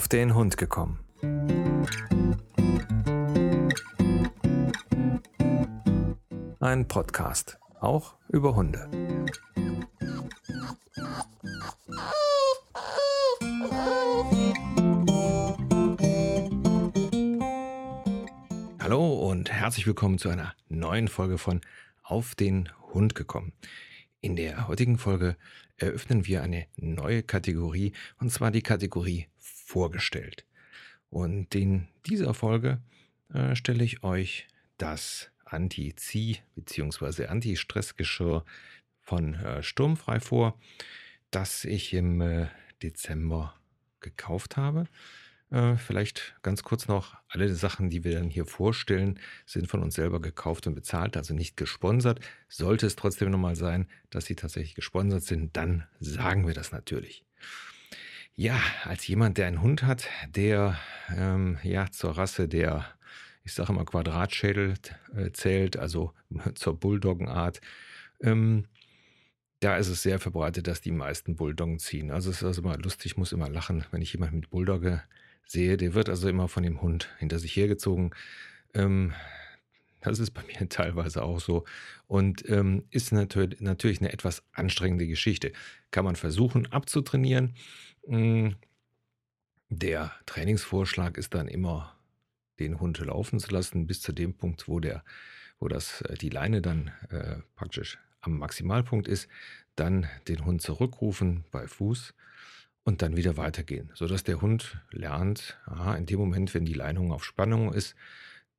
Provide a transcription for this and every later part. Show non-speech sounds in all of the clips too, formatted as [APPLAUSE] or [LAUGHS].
auf den Hund gekommen. Ein Podcast, auch über Hunde. Hallo und herzlich willkommen zu einer neuen Folge von Auf den Hund gekommen. In der heutigen Folge eröffnen wir eine neue Kategorie, und zwar die Kategorie vorgestellt. Und in dieser Folge äh, stelle ich euch das Anti-Zieh- bzw. Anti-Stressgeschirr von äh, Sturmfrei vor, das ich im äh, Dezember gekauft habe. Äh, vielleicht ganz kurz noch, alle Sachen, die wir dann hier vorstellen, sind von uns selber gekauft und bezahlt, also nicht gesponsert. Sollte es trotzdem nochmal sein, dass sie tatsächlich gesponsert sind, dann sagen wir das natürlich. Ja, als jemand, der einen Hund hat, der ähm, ja zur Rasse der, ich sage immer Quadratschädel äh, zählt, also [LAUGHS] zur Bulldoggenart, ähm, da ist es sehr verbreitet, dass die meisten Bulldoggen ziehen. Also es ist also immer lustig, ich muss immer lachen, wenn ich jemanden mit Bulldogge sehe. Der wird also immer von dem Hund hinter sich hergezogen. Ähm, das ist bei [LAUGHS] mir teilweise auch so und ähm, ist natürlich, natürlich eine etwas anstrengende Geschichte. Kann man versuchen abzutrainieren. Hm, der Trainingsvorschlag ist dann immer, den Hund laufen zu lassen, bis zu dem Punkt, wo, der, wo das, äh, die Leine dann äh, praktisch am Maximalpunkt ist. Dann den Hund zurückrufen bei Fuß und dann wieder weitergehen, sodass der Hund lernt, aha, in dem Moment, wenn die Leinung auf Spannung ist,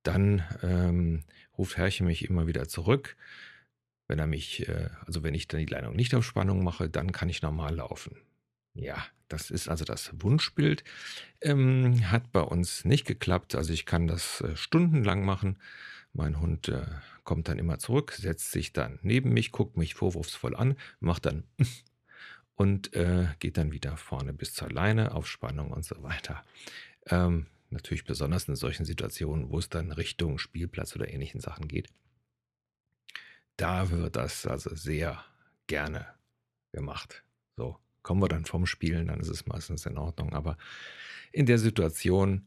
dann ähm, ruft Herrchen mich immer wieder zurück. Wenn er mich, äh, also wenn ich dann die Leinung nicht auf Spannung mache, dann kann ich normal laufen. Ja, das ist also das Wunschbild. Ähm, hat bei uns nicht geklappt. Also ich kann das äh, stundenlang machen. Mein Hund äh, kommt dann immer zurück, setzt sich dann neben mich, guckt mich vorwurfsvoll an, macht dann [LAUGHS] und äh, geht dann wieder vorne bis zur Leine auf Spannung und so weiter. Ähm, natürlich besonders in solchen Situationen, wo es dann Richtung Spielplatz oder ähnlichen Sachen geht. Da wird das also sehr gerne gemacht. So, kommen wir dann vom Spielen, dann ist es meistens in Ordnung. Aber in der Situation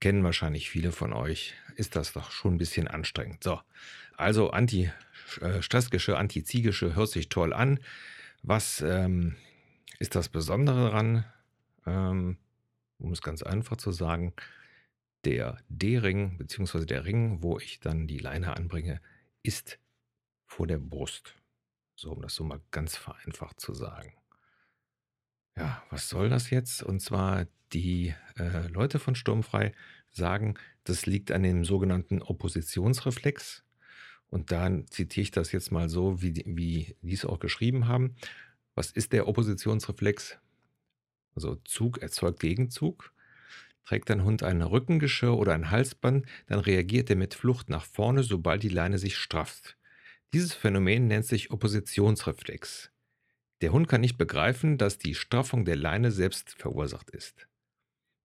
kennen wahrscheinlich viele von euch, ist das doch schon ein bisschen anstrengend. So, also Anti-Stressgeschirr, äh, Anti-Ziegeschirr hört sich toll an. Was ähm, ist das Besondere daran, ähm, um es ganz einfach zu sagen, der D-Ring, beziehungsweise der Ring, wo ich dann die Leine anbringe, ist vor der Brust. So, um das so mal ganz vereinfacht zu sagen. Ja, was soll das jetzt? Und zwar die äh, Leute von Sturmfrei sagen, das liegt an dem sogenannten Oppositionsreflex. Und da zitiere ich das jetzt mal so, wie, wie die es auch geschrieben haben. Was ist der Oppositionsreflex? Also Zug erzeugt Gegenzug. Trägt dein Hund ein Rückengeschirr oder ein Halsband, dann reagiert er mit Flucht nach vorne, sobald die Leine sich strafft. Dieses Phänomen nennt sich Oppositionsreflex. Der Hund kann nicht begreifen, dass die Straffung der Leine selbst verursacht ist.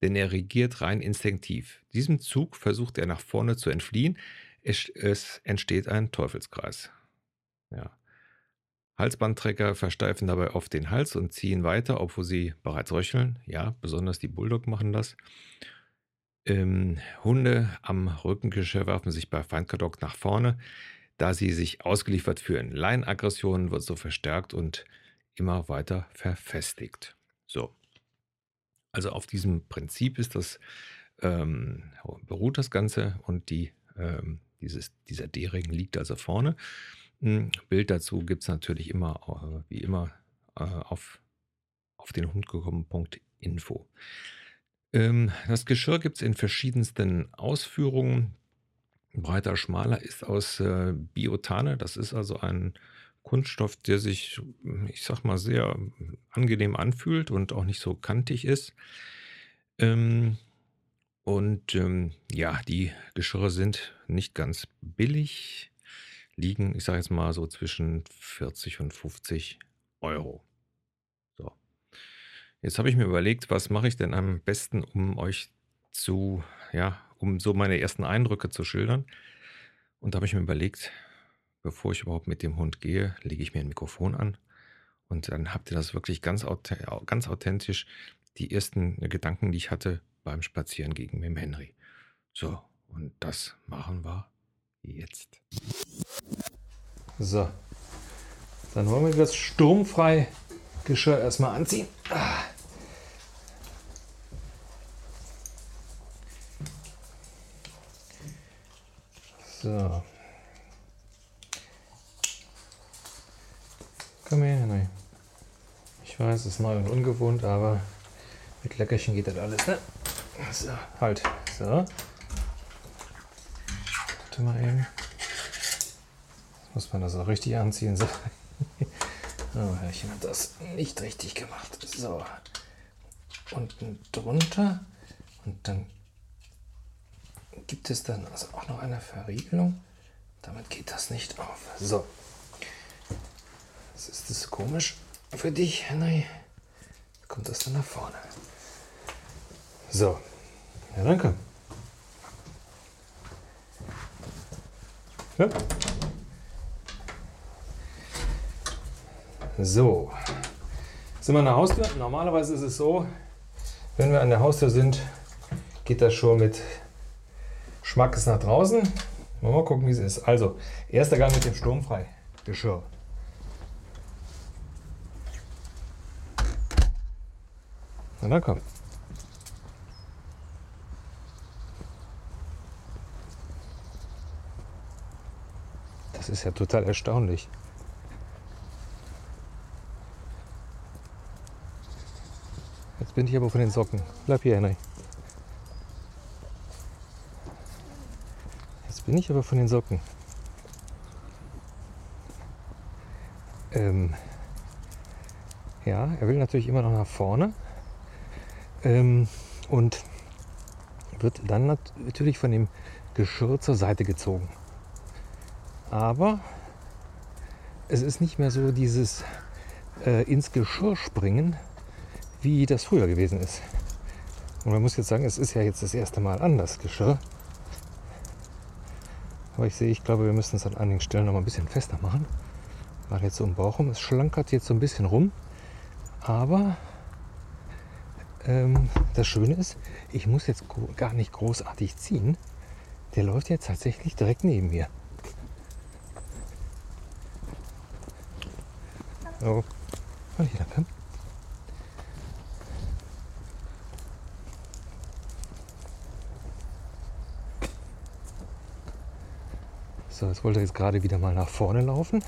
Denn er reagiert rein instinktiv. Diesem Zug versucht er nach vorne zu entfliehen. Es, es entsteht ein Teufelskreis. Ja. Halsbandträger versteifen dabei oft den Hals und ziehen weiter, obwohl sie bereits röcheln. Ja, besonders die Bulldog machen das. Ähm, Hunde am Rückengeschirr werfen sich bei Feindkadock nach vorne, da sie sich ausgeliefert fühlen. Leinaggression wird so verstärkt und immer weiter verfestigt. So. Also auf diesem Prinzip ist das, ähm, beruht das Ganze und die, ähm, dieses, dieser D-Ring liegt also vorne. Hm, Bild dazu gibt es natürlich immer, äh, wie immer, äh, auf, auf den Hund gekommen.info. Ähm, das Geschirr gibt es in verschiedensten Ausführungen. Breiter, schmaler ist aus äh, Biotane. Das ist also ein Kunststoff, der sich, ich sag mal, sehr angenehm anfühlt und auch nicht so kantig ist. Ähm, und ähm, ja, die Geschirre sind nicht ganz billig liegen, ich sage jetzt mal so zwischen 40 und 50 Euro. So. Jetzt habe ich mir überlegt, was mache ich denn am besten, um euch zu, ja, um so meine ersten Eindrücke zu schildern. Und da habe ich mir überlegt, bevor ich überhaupt mit dem Hund gehe, lege ich mir ein Mikrofon an und dann habt ihr das wirklich ganz, ganz authentisch. Die ersten Gedanken, die ich hatte, beim Spazieren gegen mit dem Henry. So, und das machen wir jetzt. So, dann wollen wir das sturmfrei Geschirr erstmal anziehen. Ah. So. Komm her, Henry. Ich weiß, es ist neu und ungewohnt, aber mit Leckerchen geht das alles, ne? So, halt. So. Warte mal eben. Muss man das auch richtig anziehen. So. [LAUGHS] Oh, Herrchen hat das nicht richtig gemacht. So. Unten drunter. Und dann gibt es dann also auch noch eine Verriegelung. Damit geht das nicht auf. So. Ist das komisch für dich, Henry. Kommt das dann nach vorne? So. Ja, danke. Ja. So. Sind wir an der Haustür? Normalerweise ist es so, wenn wir an der Haustür sind, geht das schon mit Schmackes nach draußen. Mal gucken, wie es ist. Also, erster Gang mit dem sturmfrei Geschirr. Na komm. Das ist ja total erstaunlich. Jetzt bin ich aber von den Socken. Bleib hier, Henry. Jetzt bin ich aber von den Socken. Ähm ja, er will natürlich immer noch nach vorne. Ähm, und wird dann natürlich von dem Geschirr zur Seite gezogen. Aber es ist nicht mehr so dieses äh, ins Geschirr springen, wie das früher gewesen ist. Und man muss jetzt sagen, es ist ja jetzt das erste Mal anders Geschirr. Aber ich sehe, ich glaube, wir müssen es an einigen Stellen noch mal ein bisschen fester machen. Mal jetzt so im Bauch rum. Es schlankert jetzt so ein bisschen rum. Aber ähm, das Schöne ist, ich muss jetzt gar nicht großartig ziehen. Der läuft jetzt tatsächlich direkt neben mir. Oh, mal hier, danke. So, jetzt wollte er jetzt gerade wieder mal nach vorne laufen.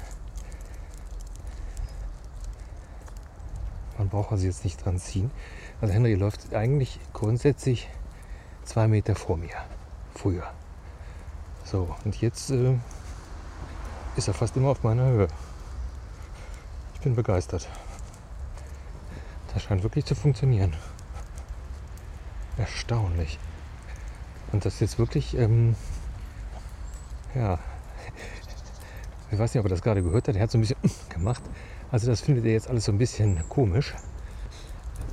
Man braucht also jetzt nicht dran ziehen. Also Henry läuft eigentlich grundsätzlich zwei Meter vor mir. Früher. So, und jetzt äh, ist er fast immer auf meiner Höhe. Ich bin begeistert. Das scheint wirklich zu funktionieren. Erstaunlich. Und das jetzt wirklich, ähm, ja, ich weiß nicht, ob er das gerade gehört hat, er hat so ein bisschen [LAUGHS] gemacht. Also das findet er jetzt alles so ein bisschen komisch.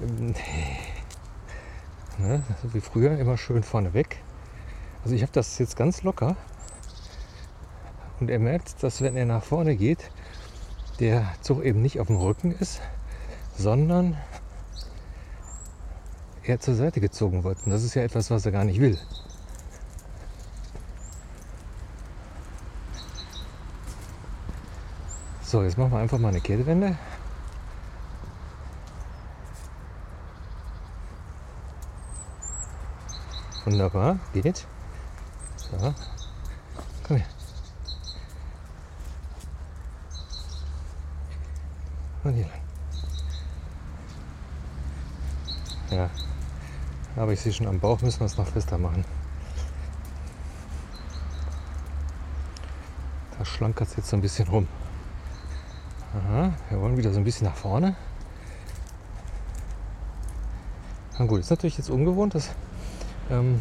Ähm, ne, so wie früher, immer schön vorne weg. Also ich habe das jetzt ganz locker. Und er merkt, dass wenn er nach vorne geht, der Zug eben nicht auf dem Rücken ist, sondern er zur Seite gezogen wird. Und das ist ja etwas, was er gar nicht will. So, jetzt machen wir einfach mal eine Kehrtwende. Wunderbar, geht. So, komm her. Und hier lang. Ja, aber ich sehe schon am Bauch müssen wir es noch fester machen. Da schlankert es jetzt so ein bisschen rum. Aha, wir wollen wieder so ein bisschen nach vorne. Na gut, ist natürlich jetzt ungewohnt, dass ähm,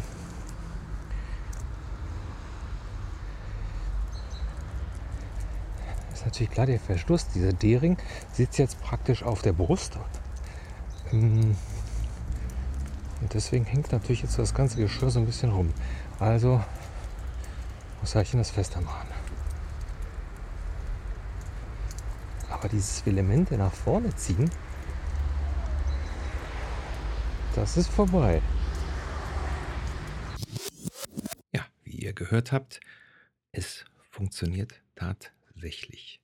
natürlich klar, der Verschluss, dieser D-Ring, sitzt jetzt praktisch auf der Brust. Ähm, und deswegen hängt natürlich jetzt das ganze Geschirr so ein bisschen rum. Also muss ich das fester machen. aber dieses Elemente nach vorne ziehen, das ist vorbei. Ja, wie ihr gehört habt, es funktioniert tatsächlich.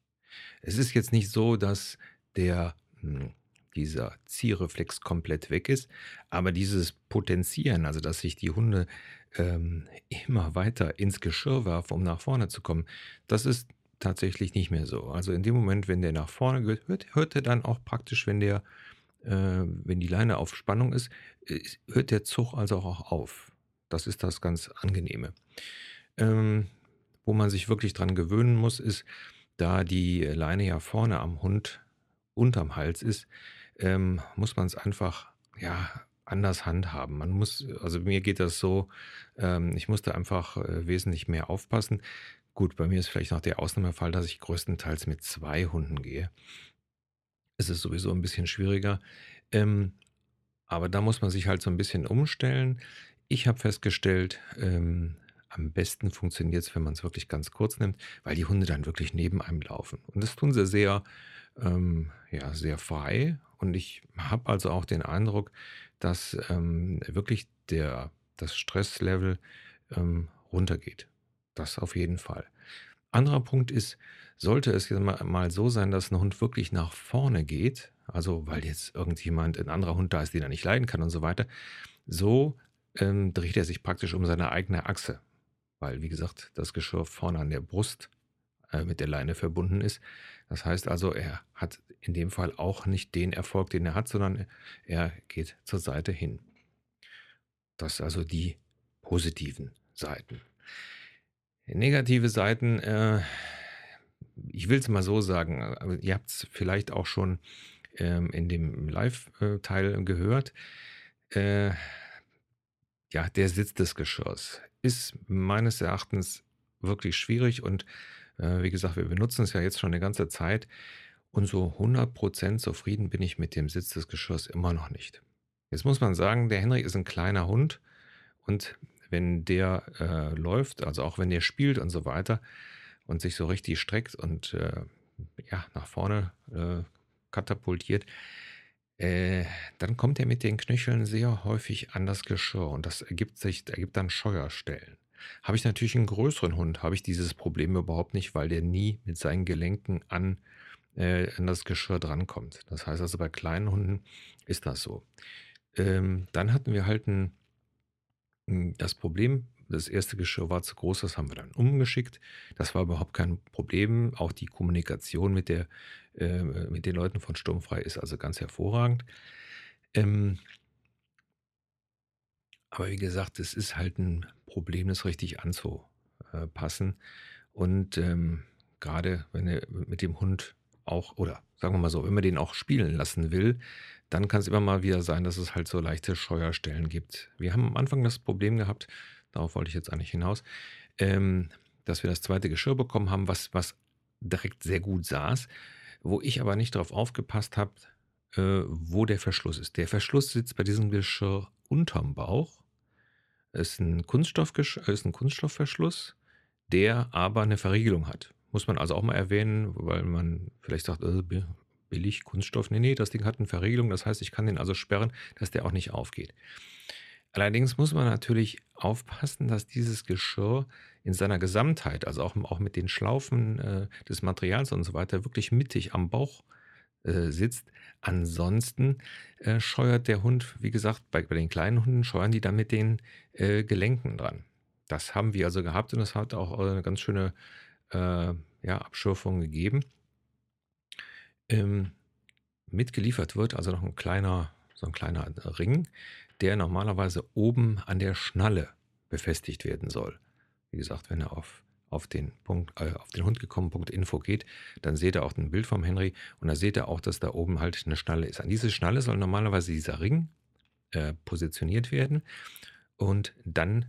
Es ist jetzt nicht so, dass der hm, dieser Zierreflex komplett weg ist. Aber dieses Potenzieren, also dass sich die Hunde ähm, immer weiter ins Geschirr werfen, um nach vorne zu kommen, das ist tatsächlich nicht mehr so. Also in dem Moment, wenn der nach vorne geht, hört, hört er dann auch praktisch, wenn der, äh, wenn die Leine auf Spannung ist, hört der Zug also auch auf. Das ist das ganz Angenehme. Ähm, wo man sich wirklich dran gewöhnen muss, ist, da die Leine ja vorne am Hund unterm Hals ist, ähm, muss man es einfach ja anders handhaben. Man muss, also mir geht das so, ähm, ich musste einfach äh, wesentlich mehr aufpassen. Gut, bei mir ist vielleicht noch der Ausnahmefall, dass ich größtenteils mit zwei Hunden gehe. Es ist sowieso ein bisschen schwieriger. Ähm, aber da muss man sich halt so ein bisschen umstellen. Ich habe festgestellt, ähm, am besten funktioniert es, wenn man es wirklich ganz kurz nimmt, weil die Hunde dann wirklich neben einem laufen. Und das tun sie sehr, ähm, ja, sehr frei. Und ich habe also auch den Eindruck, dass ähm, wirklich der, das Stresslevel ähm, runtergeht. Das auf jeden Fall. Anderer Punkt ist, sollte es mal so sein, dass ein Hund wirklich nach vorne geht, also weil jetzt irgendjemand, ein anderer Hund da ist, den er nicht leiden kann und so weiter, so ähm, dreht er sich praktisch um seine eigene Achse. Weil, wie gesagt, das Geschirr vorne an der Brust äh, mit der Leine verbunden ist. Das heißt also, er hat in dem Fall auch nicht den Erfolg, den er hat, sondern er geht zur Seite hin. Das also die positiven Seiten. Negative Seiten, äh, ich will es mal so sagen, ihr habt es vielleicht auch schon ähm, in dem Live-Teil gehört. Äh, ja, der Sitz des Geschirrs ist meines Erachtens wirklich schwierig und äh, wie gesagt, wir benutzen es ja jetzt schon eine ganze Zeit und so 100% zufrieden bin ich mit dem Sitz des Geschirrs immer noch nicht. Jetzt muss man sagen, der Henry ist ein kleiner Hund und wenn der äh, läuft, also auch wenn der spielt und so weiter und sich so richtig streckt und äh, ja, nach vorne äh, katapultiert, äh, dann kommt er mit den Knöcheln sehr häufig an das Geschirr und das ergibt sich, ergibt dann Scheuerstellen. Habe ich natürlich einen größeren Hund, habe ich dieses Problem überhaupt nicht, weil der nie mit seinen Gelenken an, äh, an das Geschirr drankommt. Das heißt also, bei kleinen Hunden ist das so. Ähm, dann hatten wir halt ein, das Problem, das erste Geschirr war zu groß, das haben wir dann umgeschickt. Das war überhaupt kein Problem. Auch die Kommunikation mit, der, äh, mit den Leuten von Sturmfrei ist also ganz hervorragend. Ähm, aber wie gesagt, es ist halt ein Problem, das richtig anzupassen. Und ähm, gerade wenn er mit dem Hund auch, oder sagen wir mal so, wenn man den auch spielen lassen will, dann kann es immer mal wieder sein, dass es halt so leichte Scheuerstellen gibt. Wir haben am Anfang das Problem gehabt, darauf wollte ich jetzt eigentlich hinaus, ähm, dass wir das zweite Geschirr bekommen haben, was, was direkt sehr gut saß, wo ich aber nicht darauf aufgepasst habe, äh, wo der Verschluss ist. Der Verschluss sitzt bei diesem Geschirr unterm Bauch Kunststoffgesch ist ein Kunststoffverschluss, der aber eine Verriegelung hat. Muss man also auch mal erwähnen, weil man vielleicht sagt, äh, billig Kunststoff. Nee, nee, das Ding hat eine Verriegelung. Das heißt, ich kann den also sperren, dass der auch nicht aufgeht. Allerdings muss man natürlich aufpassen, dass dieses Geschirr in seiner Gesamtheit, also auch, auch mit den Schlaufen äh, des Materials und so weiter, wirklich mittig am Bauch äh, sitzt. Ansonsten äh, scheuert der Hund, wie gesagt, bei, bei, den kleinen Hunden scheuern die dann mit den äh, Gelenken dran. Das haben wir also gehabt und es hat auch eine ganz schöne äh, ja, Abschürfung gegeben. Ähm, mitgeliefert wird also noch ein kleiner, so ein kleiner Ring, der normalerweise oben an der Schnalle befestigt werden soll. Wie gesagt, wenn er auf auf den Punkt, äh, auf den Hund gekommen, Punkt Info geht, dann seht ihr auch ein Bild vom Henry und da seht ihr auch, dass da oben halt eine Schnalle ist. An diese Schnalle soll normalerweise dieser Ring äh, positioniert werden und dann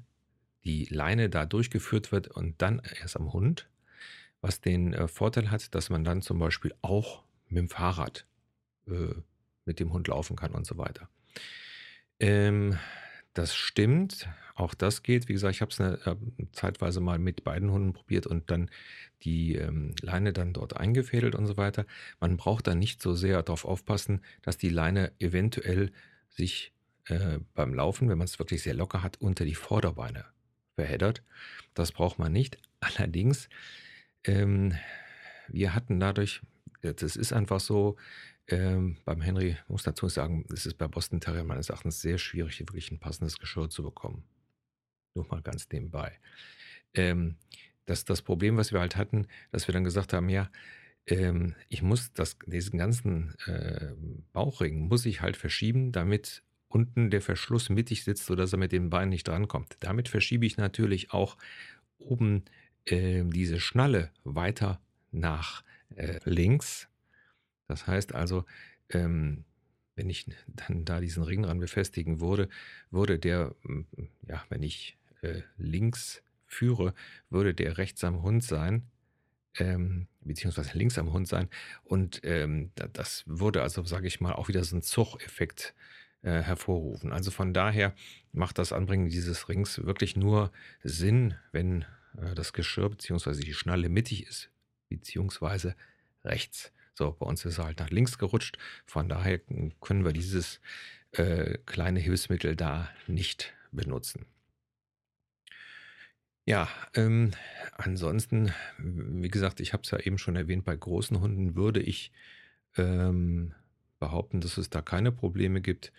die Leine da durchgeführt wird und dann erst am Hund, was den äh, Vorteil hat, dass man dann zum Beispiel auch mit dem Fahrrad äh, mit dem Hund laufen kann und so weiter. Ähm, das stimmt, auch das geht. Wie gesagt, ich habe es eine, äh, zeitweise mal mit beiden Hunden probiert und dann die ähm, Leine dann dort eingefädelt und so weiter. Man braucht da nicht so sehr darauf aufpassen, dass die Leine eventuell sich äh, beim Laufen, wenn man es wirklich sehr locker hat, unter die Vorderbeine verheddert. Das braucht man nicht. Allerdings, ähm, wir hatten dadurch, das ist einfach so, ähm, beim Henry, muss dazu sagen, es ist bei Boston Terrier meines Erachtens sehr schwierig, wirklich ein passendes Geschirr zu bekommen. Nur mal ganz nebenbei. Ähm, das, das Problem, was wir halt hatten, dass wir dann gesagt haben, ja, ähm, ich muss das, diesen ganzen äh, Bauchring muss ich halt verschieben, damit unten der Verschluss mittig sitzt, sodass er mit den Beinen nicht drankommt. Damit verschiebe ich natürlich auch oben äh, diese Schnalle weiter nach äh, links. Das heißt also, ähm, wenn ich dann da diesen Ring dran befestigen würde, würde der, ja, wenn ich äh, links führe, würde der rechts am Hund sein, ähm, beziehungsweise links am Hund sein. Und ähm, das würde also, sage ich mal, auch wieder so einen Zug-Effekt äh, hervorrufen. Also von daher macht das Anbringen dieses Rings wirklich nur Sinn, wenn das Geschirr beziehungsweise die Schnalle mittig ist, beziehungsweise rechts. So, bei uns ist er halt nach links gerutscht. Von daher können wir dieses äh, kleine Hilfsmittel da nicht benutzen. Ja, ähm, ansonsten, wie gesagt, ich habe es ja eben schon erwähnt, bei großen Hunden würde ich ähm, behaupten, dass es da keine Probleme gibt.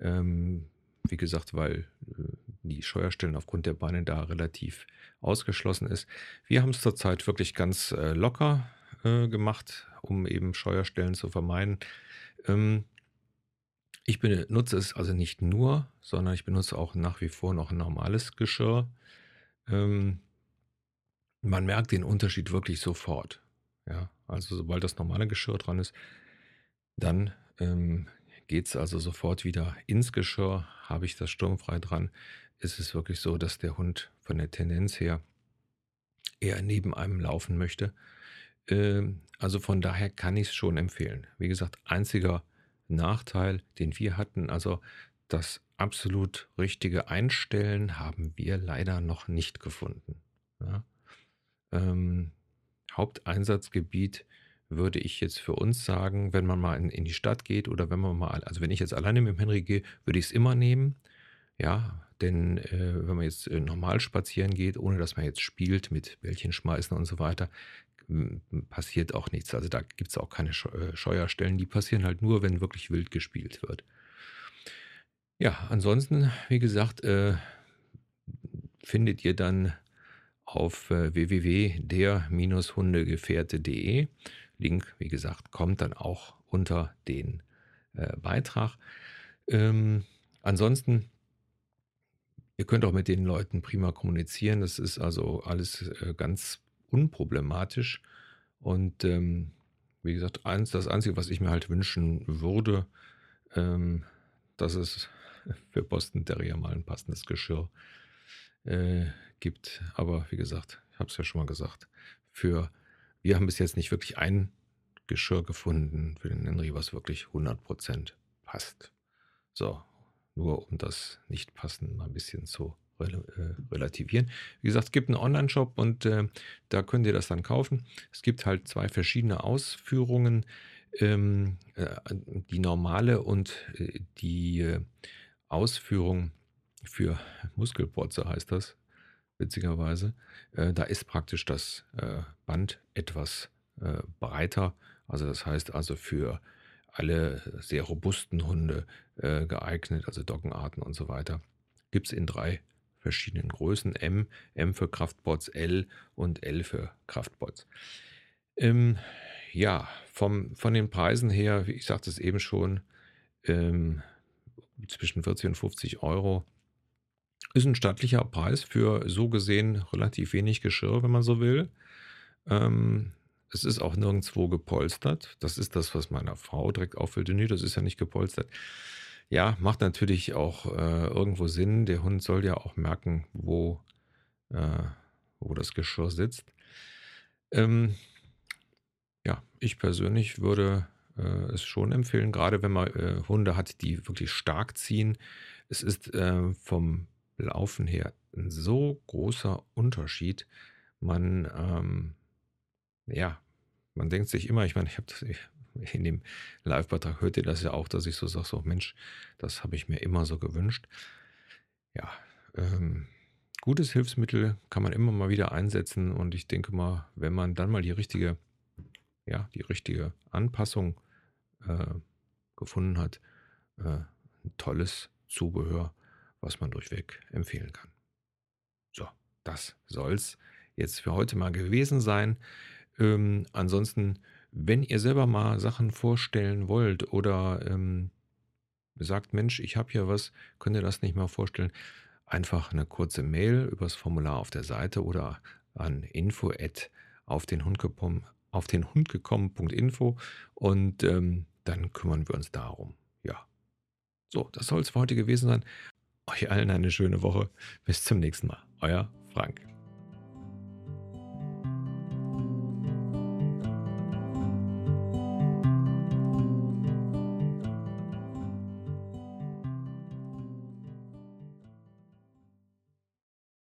Ähm, wie gesagt, weil äh, die Scheuerstellen aufgrund der Beine da relativ ausgeschlossen ist. Wir haben es zurzeit wirklich ganz äh, locker äh, gemacht, um eben Scheuerstellen zu vermeiden. Ähm, ich benutze es also nicht nur, sondern ich benutze auch nach wie vor noch ein normales Geschirr. Ähm, man merkt den Unterschied wirklich sofort. Ja, also sobald das normale Geschirr dran ist, dann ähm, geht es also sofort wieder ins Geschirr. Habe ich das sturmfrei dran, ist es wirklich so, dass der Hund von der Tendenz her eher neben einem laufen möchte. Ähm, also von daher kann ich es schon empfehlen. Wie gesagt, einziger Nachteil, den wir hatten, also das absolut richtige Einstellen haben wir leider noch nicht gefunden. Ja. Ähm, Haupteinsatzgebiet würde ich jetzt für uns sagen, wenn man mal in, in, die Stadt geht oder wenn man mal, also wenn ich jetzt alleine mit dem Henry gehe, würde ich es immer nehmen. Ja, denn äh, wenn man jetzt äh, normal spazieren geht, ohne dass man jetzt spielt mit Bällchen schmeißen und so weiter, passiert auch nichts. Also da gibt es auch keine äh, Scheuerstellen. Die passieren halt nur, wenn wirklich wild gespielt wird. Ja, ansonsten, wie gesagt, äh, findet ihr dann auf äh, www.der-hundegefährte.de. Link, wie gesagt, kommt dann auch unter den äh, Beitrag. Ähm, ansonsten, ihr könnt auch mit den Leuten prima kommunizieren. Das ist also alles äh, ganz unproblematisch. Und ähm, wie gesagt, eins, das Einzige, was ich mir halt wünschen würde, ähm, dass es [LAUGHS] für Boston Terrier mal ein passendes Geschirr äh, gibt. Aber wie gesagt, ich habe es ja schon mal gesagt, für wir haben bis jetzt nicht wirklich ein Geschirr gefunden für den Henry, was wirklich 100% passt. So, nur um das Nicht-Passen mal ein bisschen zu äh, relativieren. Wie gesagt, es gibt einen Online-Shop und äh, da könnt ihr das dann kaufen. Es gibt halt zwei verschiedene Ausführungen. Ähm, äh, die normale und äh, die äh, Ausführung für Muskelprotze heißt das, witzigerweise. Äh, da ist praktisch das Band etwas breiter. Also das heißt also für alle sehr robusten Hunde geeignet, also Doggenarten und so weiter. Gibt es in drei verschiedenen Größen. M, M für Kraftbots, L und L für Kraftbots. Ähm, ja, vom, von den Preisen her, wie ich sagte es eben schon, ähm, zwischen 40 und 50 Euro ist ein stattlicher Preis für so gesehen relativ wenig Geschirr, wenn man so will. Ähm, es ist auch nirgendwo gepolstert. Das ist das, was meiner Frau direkt auffällt. Nee, das ist ja nicht gepolstert. Ja, macht natürlich auch äh, irgendwo Sinn. Der Hund soll ja auch merken, wo, äh, wo das Geschirr sitzt. Ähm, ja, ich persönlich würde äh, es schon empfehlen, gerade wenn man äh, Hunde hat, die wirklich stark ziehen. Es ist äh, vom Laufen her ein so großer Unterschied. Man, ähm, ja, man denkt sich immer, ich meine, ich habe das, in dem Live-Beitrag hört ihr das ja auch, dass ich so sage, so Mensch, das habe ich mir immer so gewünscht. Ja, ähm, gutes Hilfsmittel, kann man immer mal wieder einsetzen und ich denke mal, wenn man dann mal die richtige, ja, die richtige Anpassung äh, gefunden hat, äh, ein tolles Zubehör, was man durchweg empfehlen kann. So, das soll's jetzt für heute mal gewesen sein. Ähm, ansonsten, wenn ihr selber mal Sachen vorstellen wollt oder ähm, sagt, Mensch, ich habe hier was, könnt ihr das nicht mal vorstellen? Einfach eine kurze Mail übers Formular auf der Seite oder an info auf den Hund gekommen, auf den Hund gekommen.info und ähm, dann kümmern wir uns darum. Ja. So, das soll es für heute gewesen sein. Euch allen eine schöne Woche. Bis zum nächsten Mal. Euer Frank.